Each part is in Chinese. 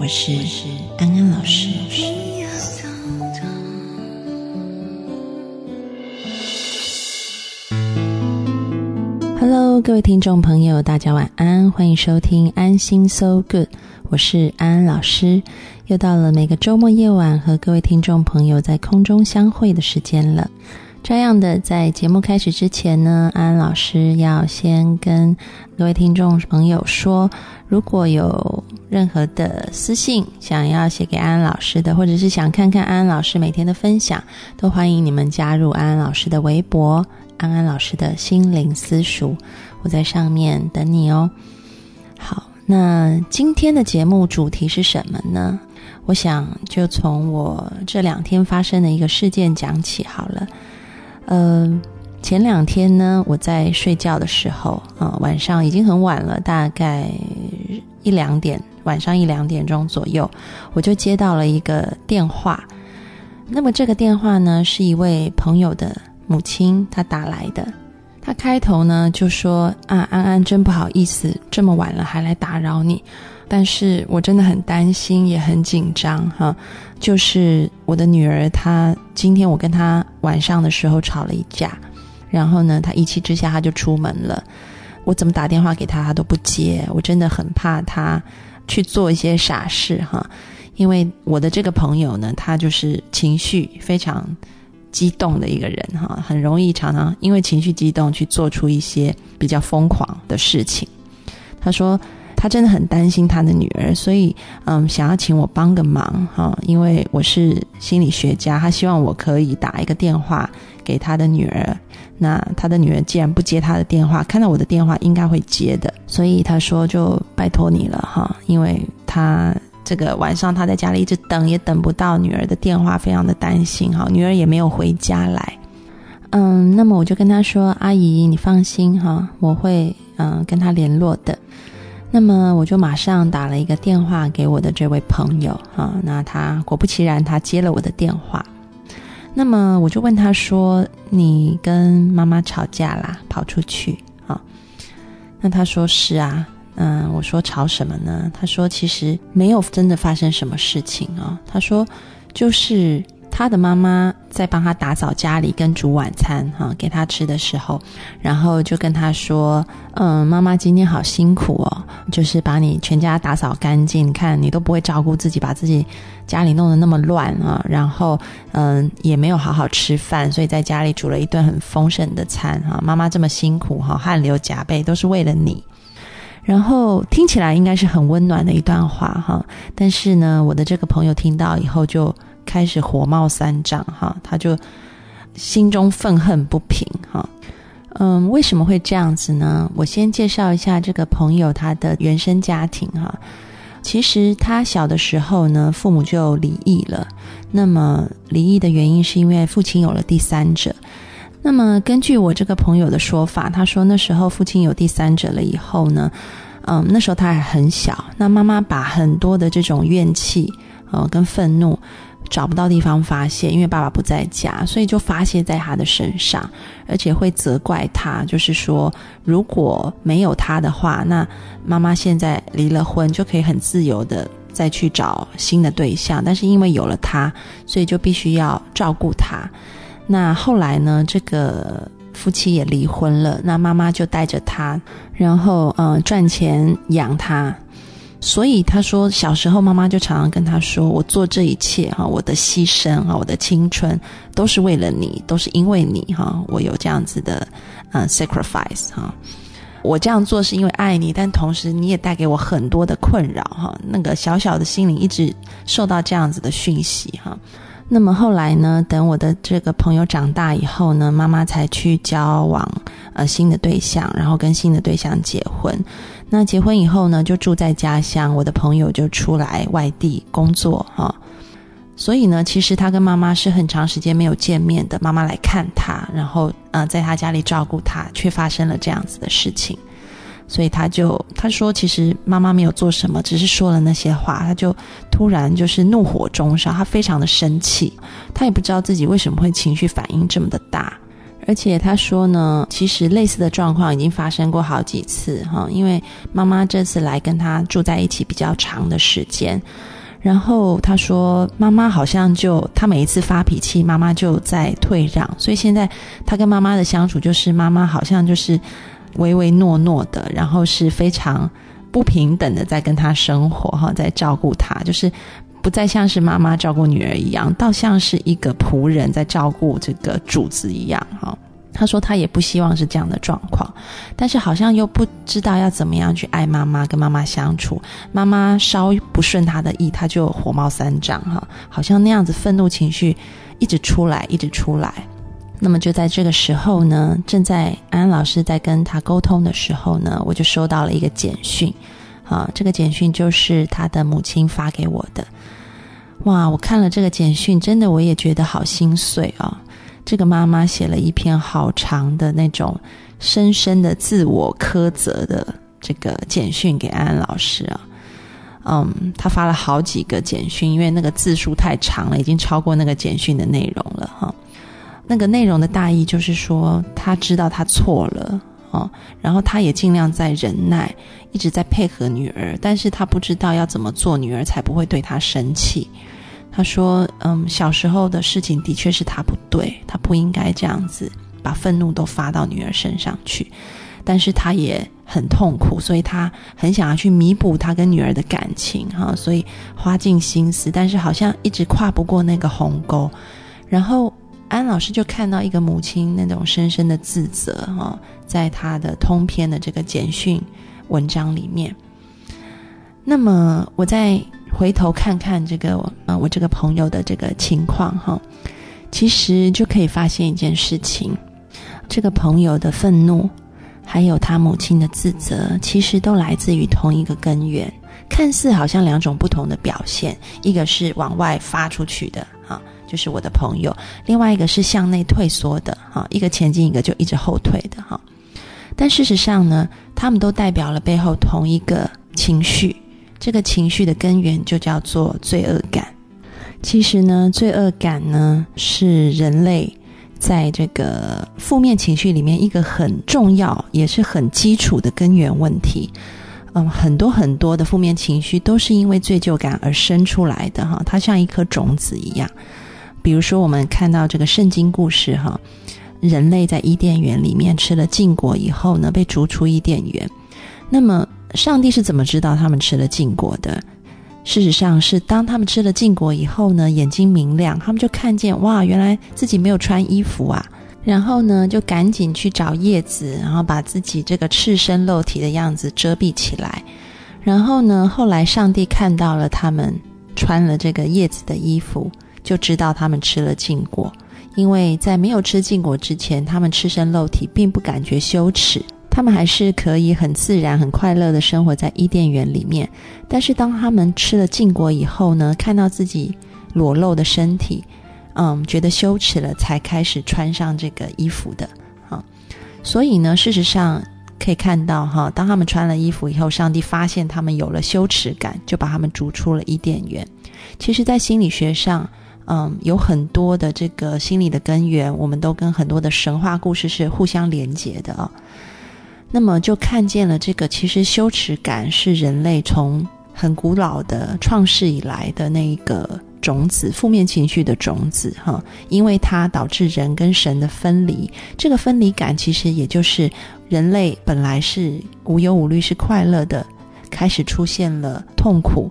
我是安安老师。Hello，各位听众朋友，大家晚安，欢迎收听安心 So Good，我是安安老师。又到了每个周末夜晚和各位听众朋友在空中相会的时间了。这样的，在节目开始之前呢，安安老师要先跟各位听众朋友说，如果有任何的私信想要写给安安老师的，或者是想看看安安老师每天的分享，都欢迎你们加入安安老师的微博“安安老师的心灵私塾”，我在上面等你哦。好，那今天的节目主题是什么呢？我想就从我这两天发生的一个事件讲起好了。呃，前两天呢，我在睡觉的时候啊，晚上已经很晚了，大概一两点，晚上一两点钟左右，我就接到了一个电话。那么这个电话呢，是一位朋友的母亲她打来的。她开头呢就说：“啊，安安，真不好意思，这么晚了还来打扰你。”但是我真的很担心，也很紧张哈。就是我的女儿，她今天我跟她晚上的时候吵了一架，然后呢，她一气之下她就出门了。我怎么打电话给她，她都不接。我真的很怕她去做一些傻事哈。因为我的这个朋友呢，他就是情绪非常激动的一个人哈，很容易常常因为情绪激动去做出一些比较疯狂的事情。他说。他真的很担心他的女儿，所以嗯，想要请我帮个忙哈，因为我是心理学家，他希望我可以打一个电话给他的女儿。那他的女儿既然不接他的电话，看到我的电话应该会接的，所以他说就拜托你了哈，因为他这个晚上他在家里一直等，也等不到女儿的电话，非常的担心哈，女儿也没有回家来。嗯，那么我就跟他说，阿姨你放心哈，我会嗯跟他联络的。那么我就马上打了一个电话给我的这位朋友啊，那他果不其然，他接了我的电话。那么我就问他说：“你跟妈妈吵架啦，跑出去啊？”那他说是啊，嗯，我说吵什么呢？他说其实没有真的发生什么事情啊。他说就是。他的妈妈在帮他打扫家里跟煮晚餐哈，给他吃的时候，然后就跟他说：“嗯，妈妈今天好辛苦哦，就是把你全家打扫干净，看你都不会照顾自己，把自己家里弄得那么乱啊，然后嗯也没有好好吃饭，所以在家里煮了一顿很丰盛的餐哈。妈妈这么辛苦哈，汗流浃背都是为了你。然后听起来应该是很温暖的一段话哈，但是呢，我的这个朋友听到以后就。开始火冒三丈，哈，他就心中愤恨不平，哈，嗯，为什么会这样子呢？我先介绍一下这个朋友他的原生家庭，哈，其实他小的时候呢，父母就离异了，那么离异的原因是因为父亲有了第三者。那么根据我这个朋友的说法，他说那时候父亲有第三者了以后呢，嗯，那时候他还很小，那妈妈把很多的这种怨气，呃，跟愤怒。找不到地方发泄，因为爸爸不在家，所以就发泄在他的身上，而且会责怪他，就是说如果没有他的话，那妈妈现在离了婚就可以很自由的再去找新的对象，但是因为有了他，所以就必须要照顾他。那后来呢，这个夫妻也离婚了，那妈妈就带着他，然后呃赚钱养他。所以他说，小时候妈妈就常常跟他说：“我做这一切哈，我的牺牲哈，我的青春都是为了你，都是因为你哈，我有这样子的嗯 sacrifice 哈，我这样做是因为爱你，但同时你也带给我很多的困扰哈，那个小小的心灵一直受到这样子的讯息哈。那么后来呢，等我的这个朋友长大以后呢，妈妈才去交往呃新的对象，然后跟新的对象结婚。”那结婚以后呢，就住在家乡，我的朋友就出来外地工作哈。所以呢，其实他跟妈妈是很长时间没有见面的。妈妈来看他，然后呃，在他家里照顾他，却发生了这样子的事情。所以他就他说，其实妈妈没有做什么，只是说了那些话。他就突然就是怒火中烧，他非常的生气，他也不知道自己为什么会情绪反应这么的大。而且他说呢，其实类似的状况已经发生过好几次哈，因为妈妈这次来跟他住在一起比较长的时间。然后他说：“妈妈好像就他每一次发脾气，妈妈就在退让。所以现在他跟妈妈的相处，就是妈妈好像就是唯唯诺诺的，然后是非常不平等的在跟他生活哈，在照顾他，就是不再像是妈妈照顾女儿一样，倒像是一个仆人在照顾这个主子一样哈。”他说他也不希望是这样的状况，但是好像又不知道要怎么样去爱妈妈，跟妈妈相处。妈妈稍不顺他的意，他就火冒三丈，哈，好像那样子愤怒情绪一直出来，一直出来。那么就在这个时候呢，正在安安老师在跟他沟通的时候呢，我就收到了一个简讯，啊，这个简讯就是他的母亲发给我的。哇，我看了这个简讯，真的我也觉得好心碎啊。这个妈妈写了一篇好长的那种深深的自我苛责的这个简讯给安安老师啊，嗯，他发了好几个简讯，因为那个字数太长了，已经超过那个简讯的内容了哈。那个内容的大意就是说，他知道他错了哦，然后他也尽量在忍耐，一直在配合女儿，但是他不知道要怎么做，女儿才不会对他生气。他说：“嗯，小时候的事情的确是他不对，他不应该这样子把愤怒都发到女儿身上去。但是他也很痛苦，所以他很想要去弥补他跟女儿的感情，哈，所以花尽心思，但是好像一直跨不过那个鸿沟。然后安老师就看到一个母亲那种深深的自责，哈，在他的通篇的这个简讯文章里面。那么我再。”回头看看这个啊，我这个朋友的这个情况哈，其实就可以发现一件事情：这个朋友的愤怒，还有他母亲的自责，其实都来自于同一个根源。看似好像两种不同的表现，一个是往外发出去的哈，就是我的朋友；另外一个是向内退缩的哈，一个前进，一个就一直后退的哈。但事实上呢，他们都代表了背后同一个情绪。这个情绪的根源就叫做罪恶感。其实呢，罪恶感呢是人类在这个负面情绪里面一个很重要也是很基础的根源问题。嗯，很多很多的负面情绪都是因为罪疚感而生出来的哈，它像一颗种子一样。比如说，我们看到这个圣经故事哈，人类在伊甸园里面吃了禁果以后呢，被逐出伊甸园。那么上帝是怎么知道他们吃了禁果的？事实上是当他们吃了禁果以后呢，眼睛明亮，他们就看见哇，原来自己没有穿衣服啊，然后呢，就赶紧去找叶子，然后把自己这个赤身露体的样子遮蔽起来。然后呢，后来上帝看到了他们穿了这个叶子的衣服，就知道他们吃了禁果，因为在没有吃禁果之前，他们赤身露体，并不感觉羞耻。他们还是可以很自然、很快乐的生活在伊甸园里面，但是当他们吃了禁果以后呢，看到自己裸露的身体，嗯，觉得羞耻了，才开始穿上这个衣服的啊。所以呢，事实上可以看到哈，当他们穿了衣服以后，上帝发现他们有了羞耻感，就把他们逐出了伊甸园。其实，在心理学上，嗯，有很多的这个心理的根源，我们都跟很多的神话故事是互相连结的啊。那么就看见了这个，其实羞耻感是人类从很古老的创世以来的那一个种子，负面情绪的种子，哈，因为它导致人跟神的分离。这个分离感其实也就是人类本来是无忧无虑、是快乐的，开始出现了痛苦，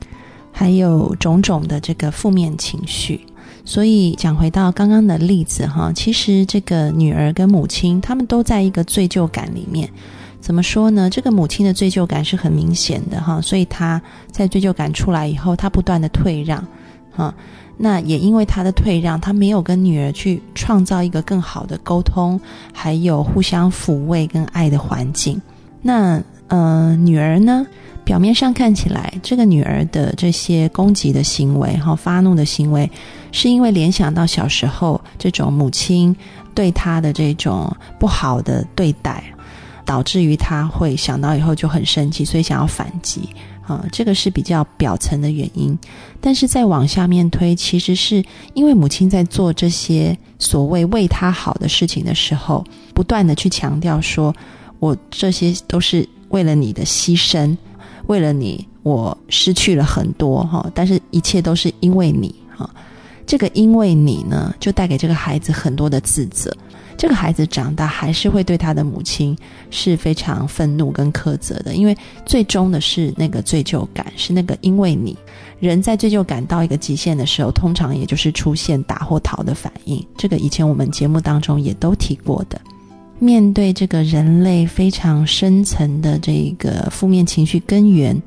还有种种的这个负面情绪。所以讲回到刚刚的例子，哈，其实这个女儿跟母亲，他们都在一个罪疚感里面。怎么说呢？这个母亲的罪疚感是很明显的哈，所以她在罪疚感出来以后，她不断的退让，哈，那也因为她的退让，她没有跟女儿去创造一个更好的沟通，还有互相抚慰跟爱的环境。那呃，女儿呢，表面上看起来，这个女儿的这些攻击的行为，哈，发怒的行为，是因为联想到小时候这种母亲对她的这种不好的对待，导致于她会想到以后就很生气，所以想要反击。啊，这个是比较表层的原因，但是再往下面推，其实是因为母亲在做这些所谓为他好的事情的时候，不断的去强调说，我这些都是为了你的牺牲，为了你，我失去了很多哈，但是一切都是因为你哈，这个因为你呢，就带给这个孩子很多的自责。这个孩子长大还是会对他的母亲是非常愤怒跟苛责的，因为最终的是那个罪疚感，是那个因为你人在罪疚感到一个极限的时候，通常也就是出现打或逃的反应。这个以前我们节目当中也都提过的。面对这个人类非常深层的这个负面情绪根源，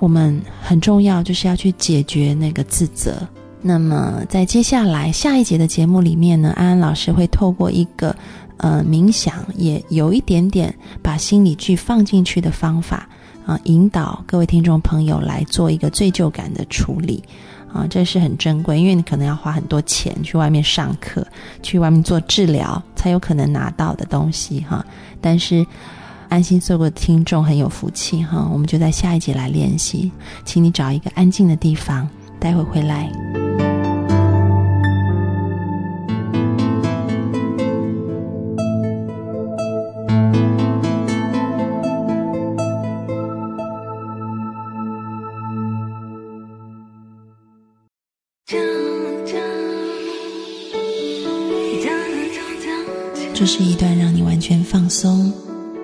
我们很重要就是要去解决那个自责。那么，在接下来下一节的节目里面呢，安安老师会透过一个呃冥想，也有一点点把心理剧放进去的方法啊，引导各位听众朋友来做一个罪疚感的处理啊，这是很珍贵，因为你可能要花很多钱去外面上课，去外面做治疗，才有可能拿到的东西哈。但是安心做过的听众很有福气哈，我们就在下一节来练习，请你找一个安静的地方。待会回来。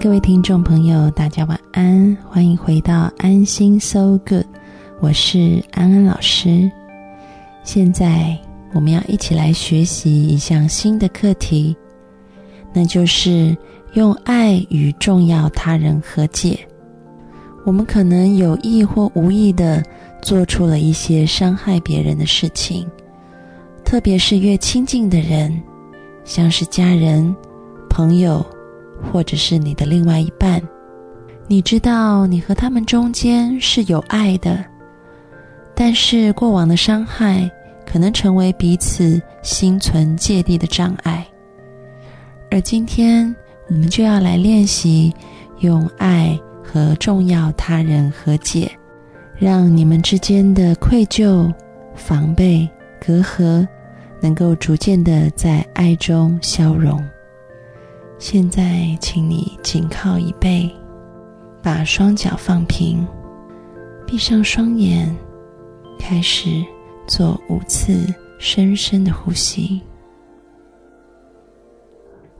各位听众朋友，大家晚安，欢迎回到安心 So Good。我是安安老师，现在我们要一起来学习一项新的课题，那就是用爱与重要他人和解。我们可能有意或无意的做出了一些伤害别人的事情，特别是越亲近的人，像是家人、朋友，或者是你的另外一半，你知道你和他们中间是有爱的。但是过往的伤害可能成为彼此心存芥蒂的障碍，而今天我们就要来练习用爱和重要他人和解，让你们之间的愧疚、防备、隔阂能够逐渐的在爱中消融。现在，请你紧靠椅背，把双脚放平，闭上双眼。开始做五次深深的呼吸。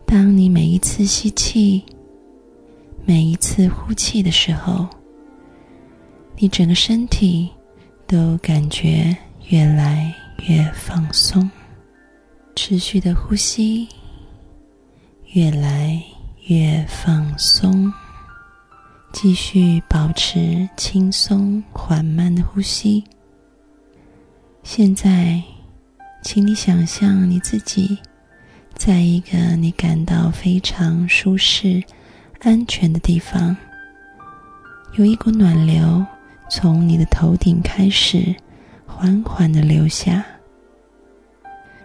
当你每一次吸气、每一次呼气的时候，你整个身体都感觉越来越放松。持续的呼吸，越来越放松。继续保持轻松缓慢的呼吸。现在，请你想象你自己在一个你感到非常舒适、安全的地方，有一股暖流从你的头顶开始缓缓的流下，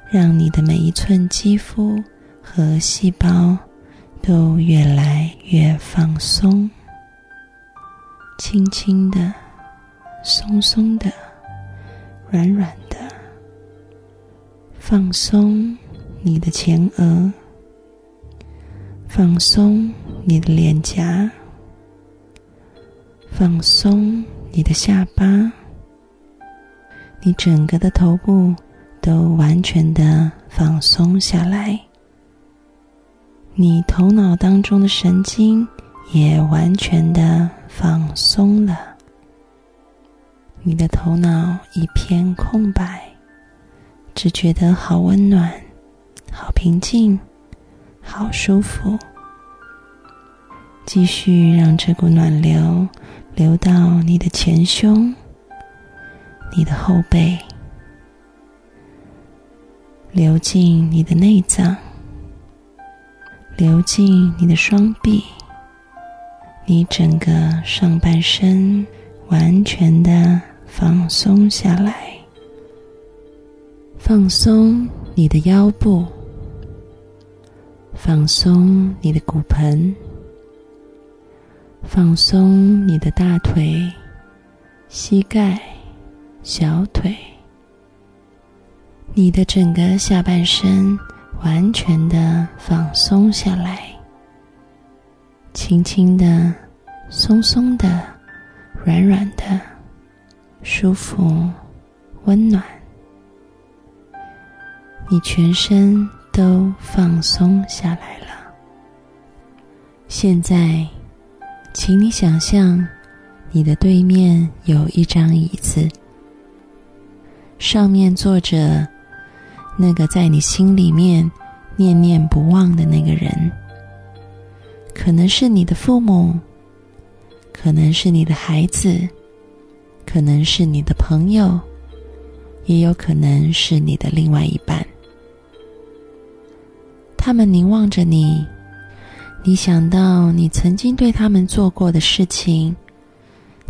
让你的每一寸肌肤和细胞都越来越放松，轻轻的、松松的。软软的，放松你的前额，放松你的脸颊，放松你的下巴，你整个的头部都完全的放松下来，你头脑当中的神经也完全的放松了。你的头脑一片空白，只觉得好温暖、好平静、好舒服。继续让这股暖流流到你的前胸、你的后背，流进你的内脏，流进你的双臂，你整个上半身完全的放松下来，放松你的腰部，放松你的骨盆。放松你的大腿、膝盖、小腿，你的整个下半身完全的放松下来，轻轻的、松松的、软软的、舒服、温暖，你全身都放松下来了。现在。请你想象，你的对面有一张椅子，上面坐着那个在你心里面念念不忘的那个人。可能是你的父母，可能是你的孩子，可能是你的朋友，也有可能是你的另外一半。他们凝望着你。你想到你曾经对他们做过的事情，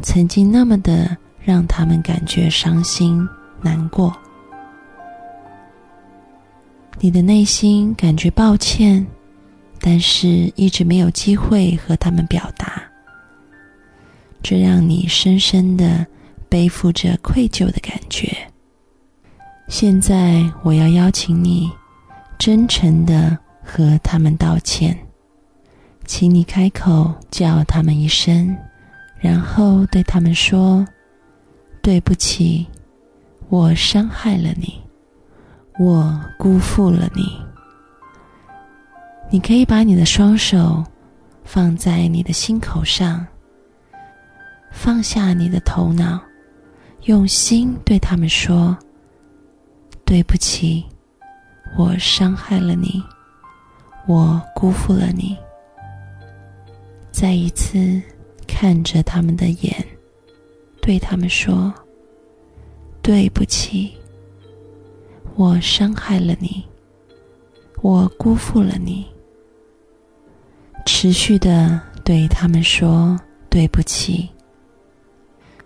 曾经那么的让他们感觉伤心难过，你的内心感觉抱歉，但是一直没有机会和他们表达，这让你深深的背负着愧疚的感觉。现在我要邀请你，真诚的和他们道歉。请你开口叫他们一声，然后对他们说：“对不起，我伤害了你，我辜负了你。”你可以把你的双手放在你的心口上，放下你的头脑，用心对他们说：“对不起，我伤害了你，我辜负了你。”再一次看着他们的眼，对他们说：“对不起，我伤害了你，我辜负了你。”持续的对他们说：“对不起。”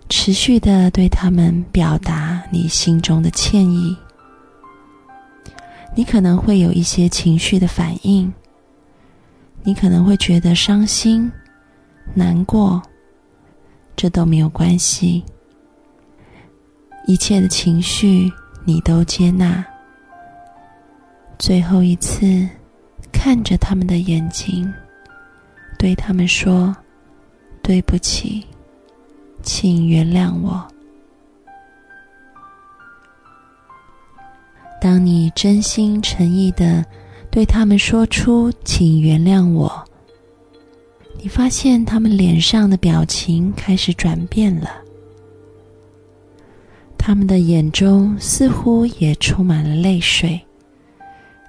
持续的对他们表达你心中的歉意。你可能会有一些情绪的反应。你可能会觉得伤心、难过，这都没有关系。一切的情绪你都接纳。最后一次，看着他们的眼睛，对他们说：“对不起，请原谅我。”当你真心诚意的。对他们说出“请原谅我”，你发现他们脸上的表情开始转变了，他们的眼中似乎也充满了泪水，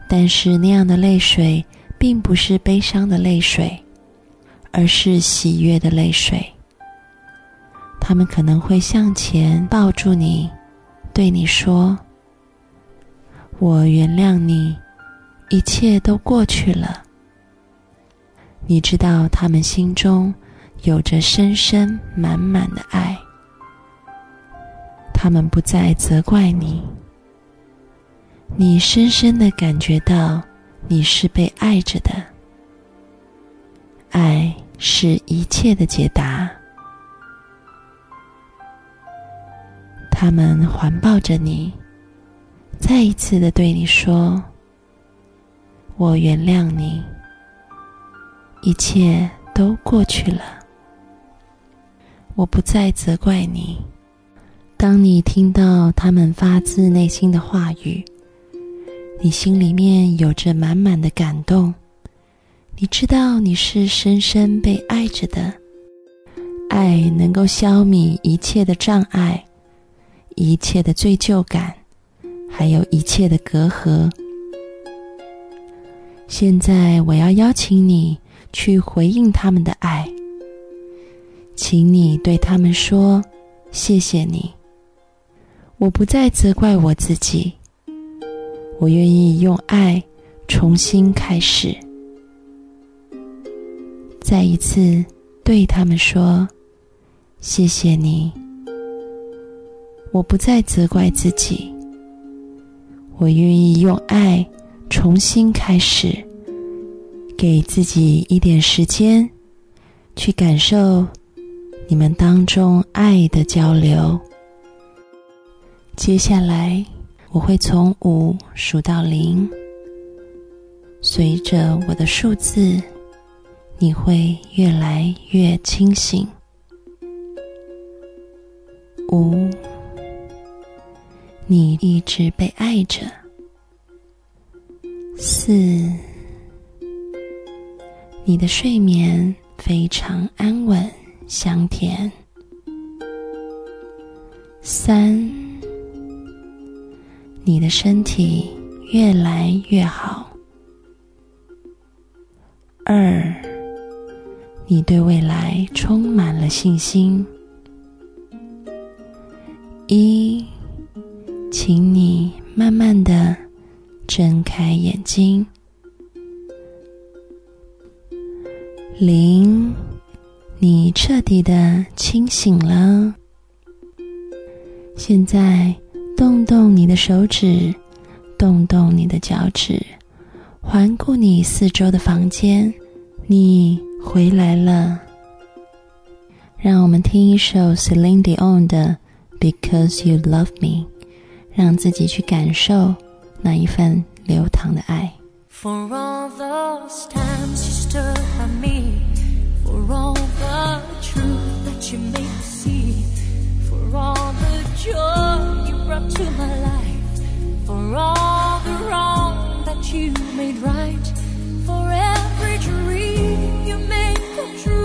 但是那样的泪水并不是悲伤的泪水，而是喜悦的泪水。他们可能会向前抱住你，对你说：“我原谅你。”一切都过去了。你知道，他们心中有着深深满满的爱。他们不再责怪你。你深深的感觉到，你是被爱着的。爱是一切的解答。他们环抱着你，再一次的对你说。我原谅你，一切都过去了。我不再责怪你。当你听到他们发自内心的话语，你心里面有着满满的感动，你知道你是深深被爱着的，爱能够消弭一切的障碍，一切的罪疚感，还有一切的隔阂。现在我要邀请你去回应他们的爱，请你对他们说：“谢谢你，我不再责怪我自己，我愿意用爱重新开始。”再一次对他们说：“谢谢你，我不再责怪自己。我愿意用爱重新开始，给自己一点时间，去感受你们当中爱的交流。接下来我会从五数到零，随着我的数字。”你会越来越清醒。五，你一直被爱着。四，你的睡眠非常安稳香甜。三，你的身体越来越好。二。你对未来充满了信心。一，请你慢慢的睁开眼睛。零，你彻底的清醒了。现在，动动你的手指，动动你的脚趾，环顾你四周的房间，你。回来了，让我们听一首 Celine Dion 的《Because You Love Me》，让自己去感受那一份流淌的爱。For all those times you stood by me, for all the truth that you made me see, for all the joy you brought to my life, for all the wrong that you made right, for every dream you made come true.